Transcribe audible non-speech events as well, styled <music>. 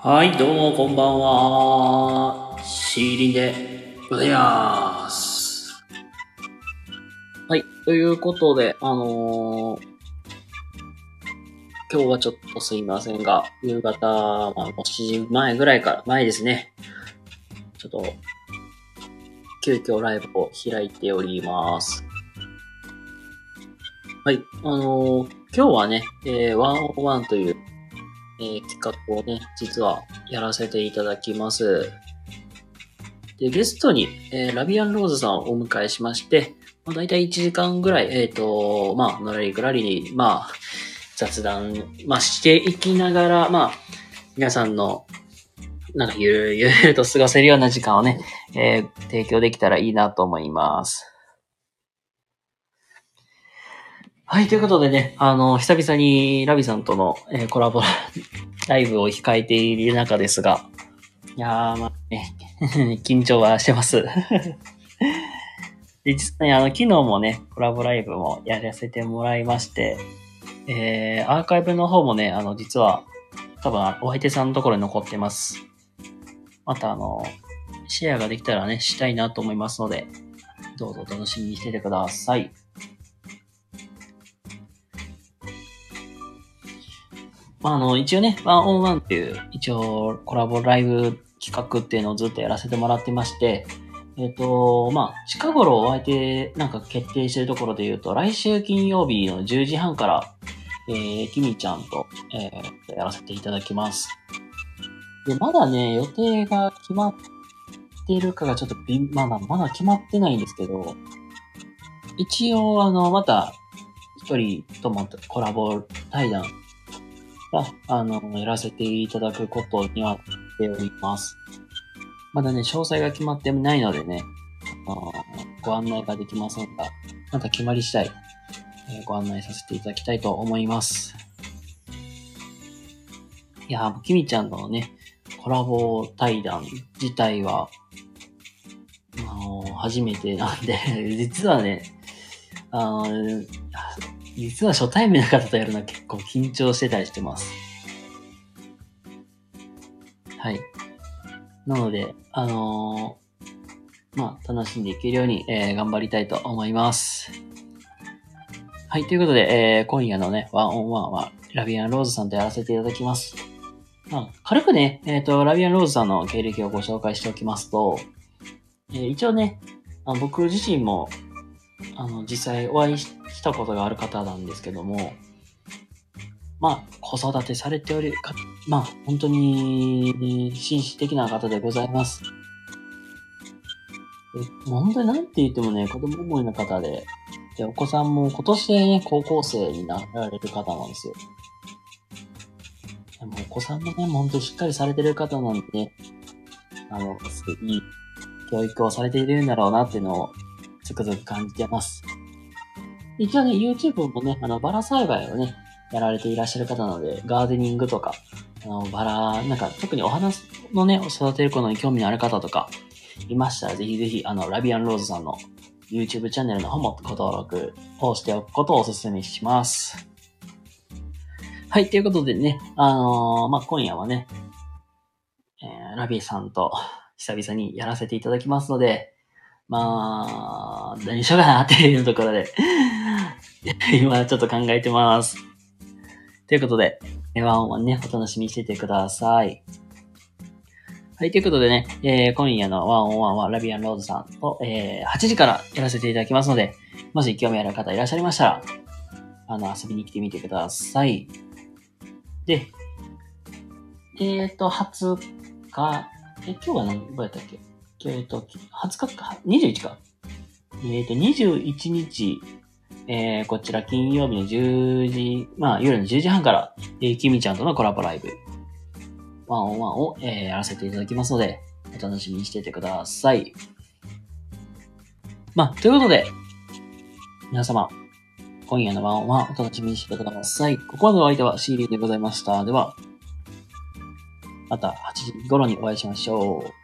はい、どうもこんばんは。シーリンでございます。はい、ということで、あのー今日はちょっとすいませんが、夕方、まあ、7時前ぐらいから、前ですね。ちょっと、急遽ライブを開いております。はい、あのー今日はね、えー、101という、えー企画をね、実はやらせていただきます。で、ゲストに、えーラビアンローズさんをお迎えしまして、まあ、大体1時間ぐらい、えっ、と、まあ、のらりくらりに、まあ、雑談、まあ、していきながら、まあ、皆さんの、なんか、ゆるゆると過ごせるような時間をね、えー提供できたらいいなと思います。はい、ということでね、あの、久々にラビさんとの、えーコラボ <laughs> ライブを控えている中ですが、いやー、まあね、<laughs> 緊張はしてます。で、<laughs> 実際、あの、昨日もね、コラボライブもやらせてもらいまして、えー、アーカイブの方もね、あの、実は、多分、お相手さんのところに残ってます。また、あの、シェアができたらね、したいなと思いますので、どうぞ楽しみにしててください。まあ、あの、一応ね、ワンオンワンっていう、一応コラボライブ企画っていうのをずっとやらせてもらってまして、えっ、と、まあ、近頃お相手なんか決定してるところで言うと、来週金曜日の10時半から、えー、きみちゃんと、えーやらせていただきます。で、まだね、予定が決まってるかがちょっとび、まだ、まだ決まってないんですけど、一応、あの、また、一人ともコラボ対談が、あの、やらせていただくことにはなっております。まだね、詳細が決まってないのでね、あのご案内ができませんが、また決まり次第、えーご案内させていただきたいと思います。いやー、きみちゃんのね、コラボ対談自体は、あのー初めてなんで、<laughs> 実はね、あのー実は初対面の方とやるのは結構緊張してたりしてます。はい。なので、あのーまあ、楽しんでいけるように、えー頑張りたいと思います。はい、ということで、えー今夜のね、ワンオンワンは、ラビアンローズさんとやらせていただきます。まあ、軽くね、えっ、と、ラビアンローズさんの経歴をご紹介しておきますと、えー一応ね、あ僕自身も、あの、実際お会いしたことがある方なんですけども、まあ、子育てされており、かまあ、本当に、紳士的な方でございます。え本当になんて言ってもね、子供思いの方で、で、お子さんも今年でね、高校生になられる方なんですよ。でもお子さんもね、本当にしっかりされてる方なんでね、あの、すごいいい教育をされているんだろうなっていうのを、つくづく感じてます。一応ね、YouTube もね、あの、バラ栽培をね、やられていらっしゃる方なので、ガーデニングとか、あの、バラ、なんか特にお花のね、育てることに興味のある方とか、いましたら、ぜひぜひ、あの、ラビアンローズさんの YouTube チャンネルの方もご登録をしておくことをお勧めします。はい、ということでね、あのーまあ、今夜はね、えーラビーさんと久々にやらせていただきますので、まあ、何しようかなっていうところで、<laughs> 今ちょっと考えてます。ということで、ワンオンワンね、お楽しみにしててください。はい、ということでね、えー今夜のワンオンワンはラビアンローズさんと、えー8時からやらせていただきますので、もし興味ある方いらっしゃいましたら、あの、遊びに来てみてください。で、えっ、と、20日、え、今日は何どうやったっけ？えっと、20日か、21か？えっ、と、21日、えー、こちら金曜日の10時、まあ夜の10時半から、えー、きみちゃんとのコラボライブ、ワンオンワンを、えーやらせていただきますので、お楽しみにしていてください。まあ、ということで、皆様、今夜のワンオンワンお楽しみにしてください。ここまでのお相手はシーリーでございました。では、また8時頃にお会いしましょう。